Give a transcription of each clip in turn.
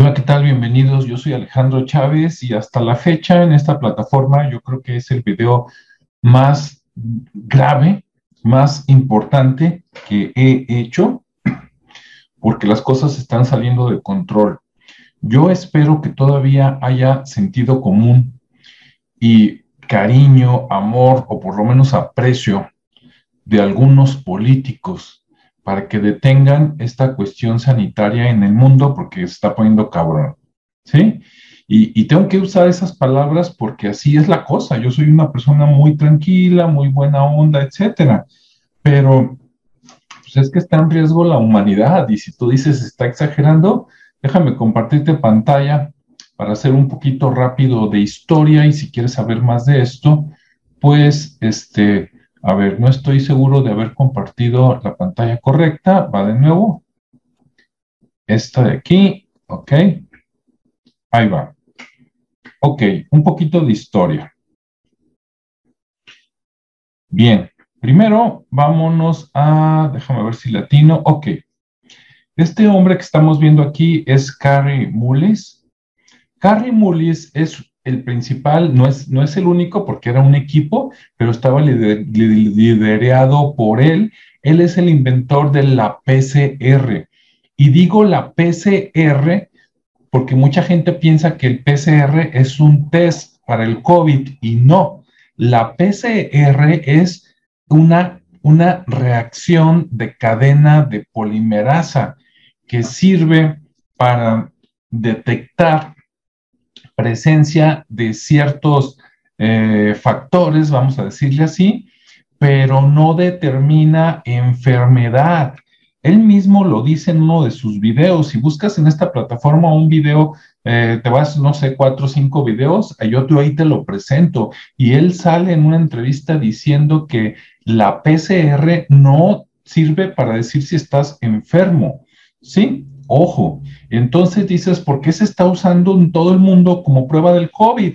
Hola, ¿qué tal? Bienvenidos. Yo soy Alejandro Chávez y hasta la fecha en esta plataforma yo creo que es el video más grave, más importante que he hecho porque las cosas están saliendo de control. Yo espero que todavía haya sentido común y cariño, amor o por lo menos aprecio de algunos políticos para que detengan esta cuestión sanitaria en el mundo porque se está poniendo cabrón, ¿sí? Y, tengo que usar esas palabras porque así es la cosa. Yo soy una persona muy tranquila, muy buena onda, etcétera. Pero pues es que está en riesgo la humanidad y si tú dices está exagerando, déjame compartirte pantalla para hacer un poquito rápido de historia y si quieres saber más de esto, pues este a ver, no estoy seguro de haber compartido la pantalla correcta. Va de nuevo. Esta de aquí. Ok. Ahí va. Ok, un poquito de historia. Bien, primero vámonos a, déjame ver si latino. Ok. Este hombre que estamos viendo aquí es Carrie Mullis. Carrie Mullis es el principal, no es, no es el único porque era un equipo, pero estaba liderado por él. Él es el inventor de la PCR. Y digo la PCR porque mucha gente piensa que el PCR es un test para el COVID y no. La PCR es una, una reacción de cadena de polimerasa que sirve para detectar presencia de ciertos eh, factores, vamos a decirle así, pero no determina enfermedad. Él mismo lo dice en uno de sus videos. Si buscas en esta plataforma un video, eh, te vas, no sé, cuatro o cinco videos, yo ahí te lo presento. Y él sale en una entrevista diciendo que la PCR no sirve para decir si estás enfermo. ¿Sí? Ojo, entonces dices, ¿por qué se está usando en todo el mundo como prueba del COVID?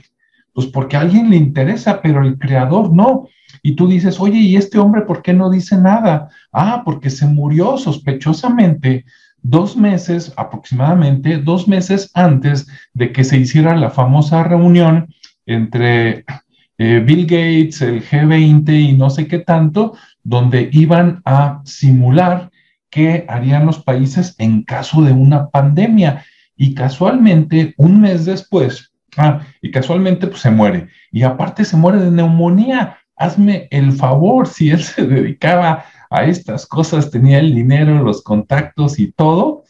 Pues porque a alguien le interesa, pero el creador no. Y tú dices, oye, ¿y este hombre por qué no dice nada? Ah, porque se murió sospechosamente dos meses, aproximadamente dos meses antes de que se hiciera la famosa reunión entre eh, Bill Gates, el G20 y no sé qué tanto, donde iban a simular qué harían los países en caso de una pandemia. Y casualmente, un mes después, ah, y casualmente pues se muere. Y aparte se muere de neumonía. Hazme el favor, si él se dedicaba a estas cosas, tenía el dinero, los contactos y todo,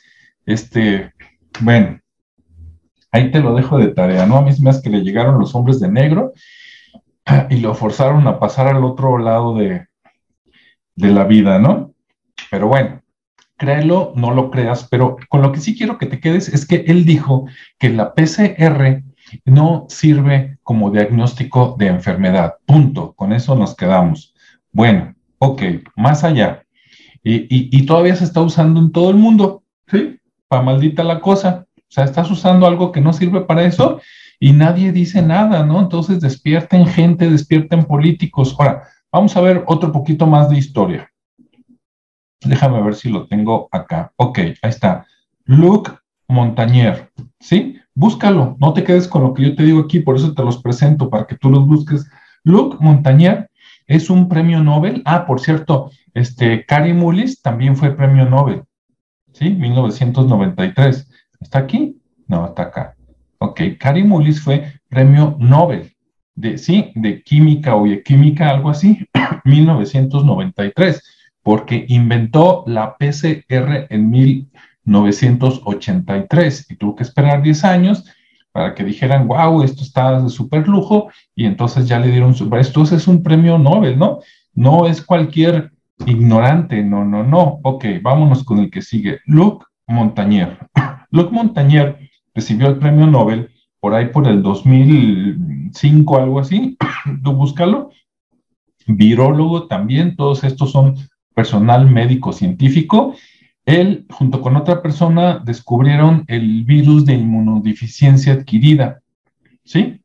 este, bueno, ahí te lo dejo de tarea, ¿no? A mí me es que le llegaron los hombres de negro y lo forzaron a pasar al otro lado de, de la vida, ¿no? Pero bueno, créelo, no lo creas, pero con lo que sí quiero que te quedes es que él dijo que la PCR no sirve como diagnóstico de enfermedad. Punto. Con eso nos quedamos. Bueno, ok, más allá. Y, todavía se está usando en todo el mundo, ¿sí? Para maldita la cosa. O sea, estás usando algo que no sirve para eso y nadie dice nada, ¿no? Entonces despierten gente, despierten políticos. Ahora, vamos a ver otro poquito más de historia. Déjame ver si lo tengo acá. Ok, ahí está. Luc Montañer, ¿sí? Búscalo, no te quedes con lo que yo te digo aquí, por eso te los presento, para que tú los busques. Luc Montañer es un premio Nobel. Ah, por cierto, este, Cary Mullis también fue premio Nobel, ¿sí? 1993. ¿Está aquí? No, está acá. Ok, Cary Mullis fue premio Nobel de, sí, de química o de química, algo así, 1993 porque inventó la PCR en 1983 y tuvo que esperar 10 años para que dijeran, wow, esto está de súper lujo, y entonces ya le dieron, esto es un premio Nobel, ¿no? No es cualquier ignorante, no, no, no. Ok, vámonos con el que sigue. Luc Montagnier. Luc Montagnier recibió el premio Nobel por ahí por el 2005, algo así. Tú búscalo. Virólogo también, todos estos son personal médico científico, él junto con otra persona descubrieron el virus de inmunodeficiencia adquirida, ¿sí?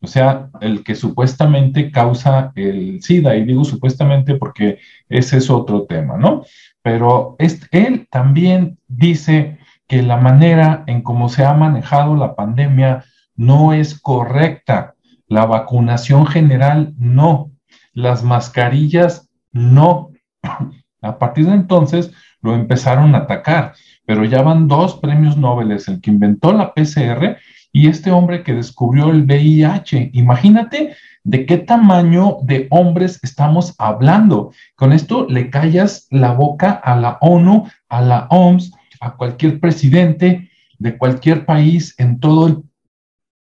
O sea, el que supuestamente causa el SIDA, y digo supuestamente porque ese es otro tema, ¿no? Pero él también dice que la manera en cómo se ha manejado la pandemia no es correcta. La vacunación general no. Las mascarillas no. A partir de entonces lo empezaron a atacar, pero ya van dos premios Nobel, el que inventó la PCR y este hombre que descubrió el VIH. Imagínate de qué tamaño de hombres estamos hablando. Con esto le callas la boca a la ONU, a la OMS, a cualquier presidente de cualquier país en todo el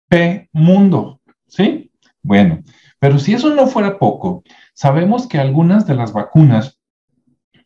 P mundo, ¿sí? Bueno, pero si eso no fuera poco, sabemos que algunas de las vacunas,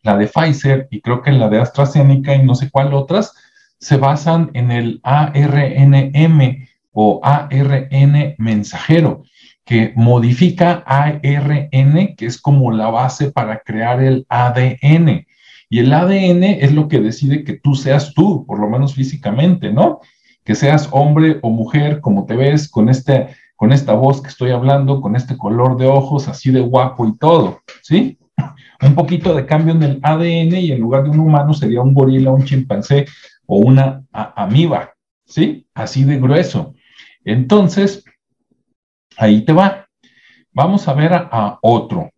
la de Pfizer y creo que la de AstraZeneca y no sé cuál otras, se basan en el ARNM o ARN mensajero, que modifica ARN, que es como la base para crear el ADN. Y el ADN es lo que decide que tú seas tú, por lo menos físicamente, ¿no? Que seas hombre o mujer, como te ves, con, este, con esta voz que estoy hablando, con este color de ojos, así de guapo y todo, ¿sí? Un poquito de cambio en el ADN y en lugar de un humano sería un gorila, un chimpancé o una amiba, ¿sí? Así de grueso. Entonces, ahí te va. Vamos a ver a otro.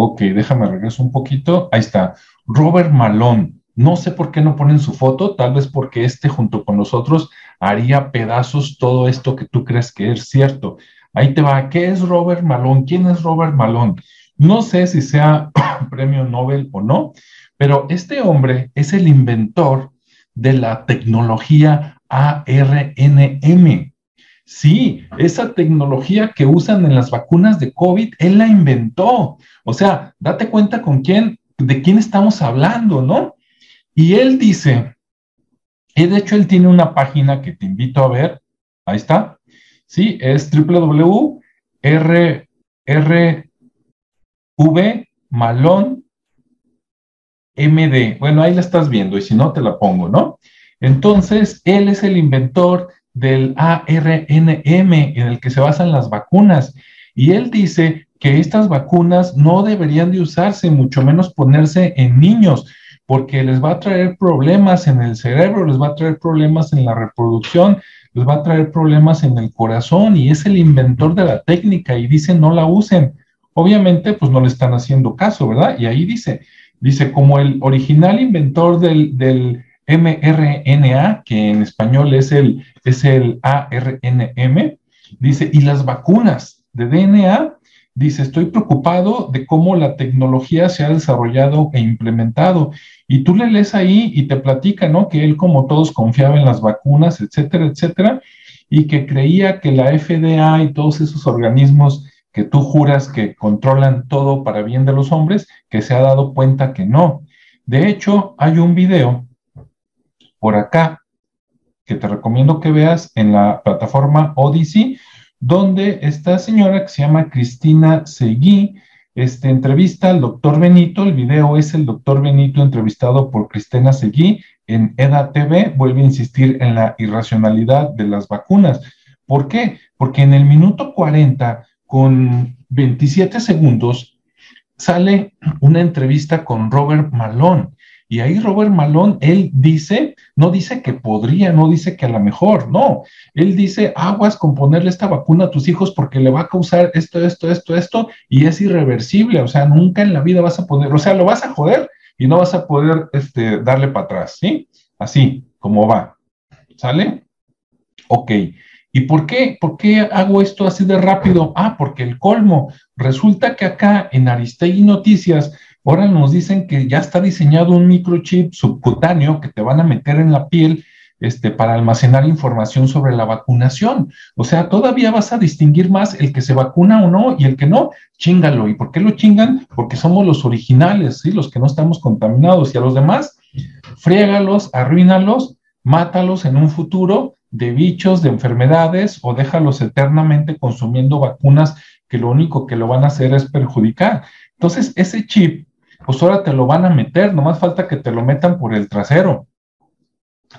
Ok, déjame regreso un poquito. Ahí está. Robert Malone. No sé por qué no ponen su foto, tal vez porque este junto con nosotros haría pedazos todo esto que tú crees que es cierto. Ahí te va. ¿Qué es Robert Malone? ¿Quién es Robert Malone? No sé si sea premio Nobel o no, pero este hombre es el inventor de la tecnología ARNM. Sí, esa tecnología que usan en las vacunas de COVID, él la inventó. O sea, date cuenta con quién, de quién estamos hablando, ¿no? Y él dice, y de hecho él tiene una página que te invito a ver, ahí está, sí, es www.rrvmalon.md. Bueno, ahí la estás viendo y si no, te la pongo, ¿no? Entonces, él es el inventor del ARNM en el que se basan las vacunas. Y él dice que estas vacunas no deberían de usarse, mucho menos ponerse en niños, porque les va a traer problemas en el cerebro, les va a traer problemas en la reproducción, les va a traer problemas en el corazón y es el inventor de la técnica y dice no la usen. Obviamente, pues no le están haciendo caso, ¿verdad? Y ahí dice, dice, como el original inventor del, del mRNA, que en español es el, es el ARNM, dice, y las vacunas de DNA, dice, estoy preocupado de cómo la tecnología se ha desarrollado e implementado. Y tú le lees ahí y te platica, ¿no? Que él, como todos, confiaba en las vacunas, etcétera, etcétera, y que creía que la FDA y todos esos organismos que tú juras que controlan todo para bien de los hombres, que se ha dado cuenta que no. De hecho, hay un video por acá, que te recomiendo que veas en la plataforma Odyssey, donde esta señora que se llama Cristina Seguí, este, entrevista al doctor Benito, el video es el doctor Benito entrevistado por Cristina Seguí en EDA TV, vuelve a insistir en la irracionalidad de las vacunas. ¿Por qué? Porque en el minuto 40, con 27 segundos, sale una entrevista con Robert Malone, y ahí Robert Malone, él dice, no dice que podría, no dice que a lo mejor, no. Él dice, aguas con ponerle esta vacuna a tus hijos porque le va a causar esto, esto, esto, esto, y es irreversible. O sea, nunca en la vida vas a poder, o sea, lo vas a joder y no vas a poder este, darle para atrás, ¿sí? Así, como va. ¿Sale? Ok. ¿Y por qué? ¿Por qué hago esto así de rápido? Ah, porque el colmo. Resulta que acá en Aristegui Noticias Ahora nos dicen que ya está diseñado un microchip subcutáneo que te van a meter en la piel este, para almacenar información sobre la vacunación. O sea, todavía vas a distinguir más el que se vacuna o no y el que no, chingalo. ¿Y por qué lo chingan? Porque somos los originales, ¿sí? Los que no estamos contaminados. Y a los demás, frégalos, arruínalos, mátalos en un futuro de bichos, de enfermedades o déjalos eternamente consumiendo vacunas que lo único que lo van a hacer es perjudicar. Entonces, ese chip pues ahora te lo van a meter, nomás falta que te lo metan por el trasero.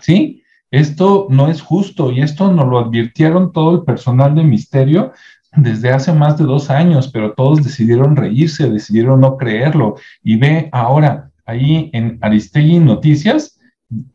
¿Sí? Esto no es justo y esto nos lo advirtieron todo el personal de Misterio desde hace más de dos años, pero todos decidieron reírse, decidieron no creerlo. Y ve ahora ahí en Aristegui Noticias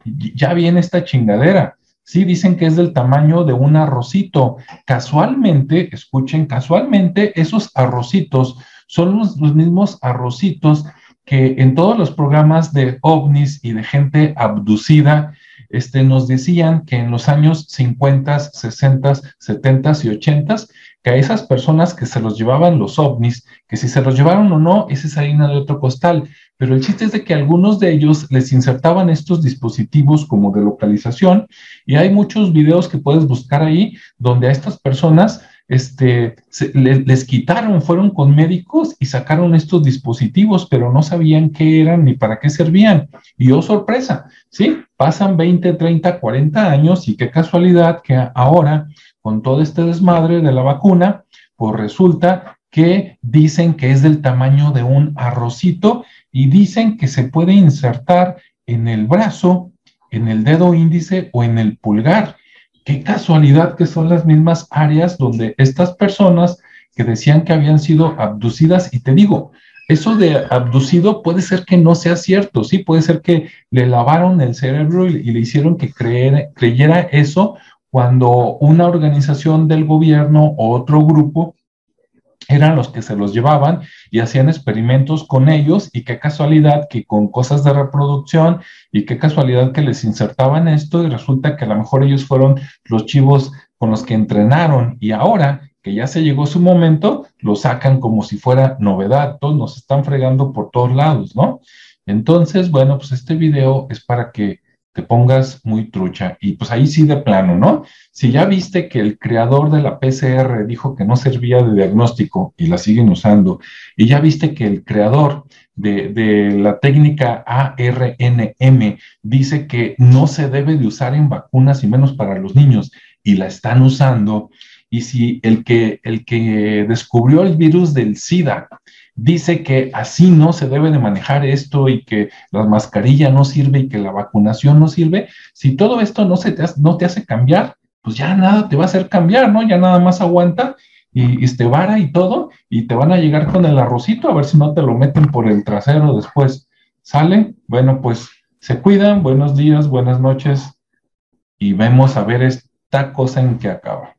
ya viene esta chingadera. Sí, dicen que es del tamaño de un arrocito. Casualmente, escuchen, casualmente esos arrocitos son los, mismos arrocitos que en todos los programas de ovnis y de gente abducida, este, nos decían que en los años 50, 60, 70 y 80, que a esas personas que se los llevaban los ovnis, que si se los llevaron o no, esa es harina de otro costal, pero el chiste es de que algunos de ellos les insertaban estos dispositivos como de localización y hay muchos videos que puedes buscar ahí donde a estas personas este, les quitaron, fueron con médicos y sacaron estos dispositivos, pero no sabían qué eran ni para qué servían. Y oh sorpresa, ¿sí? Pasan 20, 30, 40 años y qué casualidad que ahora, con todo este desmadre de la vacuna, pues resulta que dicen que es del tamaño de un arrocito y dicen que se puede insertar en el brazo, en el dedo índice o en el pulgar. Qué casualidad que son las mismas áreas donde estas personas que decían que habían sido abducidas, y te digo, eso de abducido puede ser que no sea cierto, sí, puede ser que le lavaron el cerebro y, le hicieron que creyera eso cuando una organización del gobierno o otro grupo eran los que se los llevaban y hacían experimentos con ellos y qué casualidad que con cosas de reproducción y qué casualidad que les insertaban esto y resulta que a lo mejor ellos fueron los chivos con los que entrenaron y ahora que ya se llegó su momento, lo sacan como si fuera novedad, todos nos están fregando por todos lados, ¿no? Entonces, bueno, pues este video es para que te pongas muy trucha. Y pues ahí sí de plano, ¿no? Si ya viste que el creador de la PCR dijo que no servía de diagnóstico y la siguen usando, y ya viste que el creador de, la técnica ARNM dice que no se debe de usar en vacunas y menos para los niños, y la están usando, y si el que, el que descubrió el virus del SIDA dice que así no se debe de manejar esto y que la mascarilla no sirve y que la vacunación no sirve, si todo esto no, se te, no te hace cambiar, pues ya nada te va a hacer cambiar, ¿no? Ya nada más aguanta y, y te vara y todo y te van a llegar con el arrocito a ver si no te lo meten por el trasero después. ¿Sale? Bueno, pues se cuidan, buenos días, buenas noches y vemos a ver esta cosa en que acaba.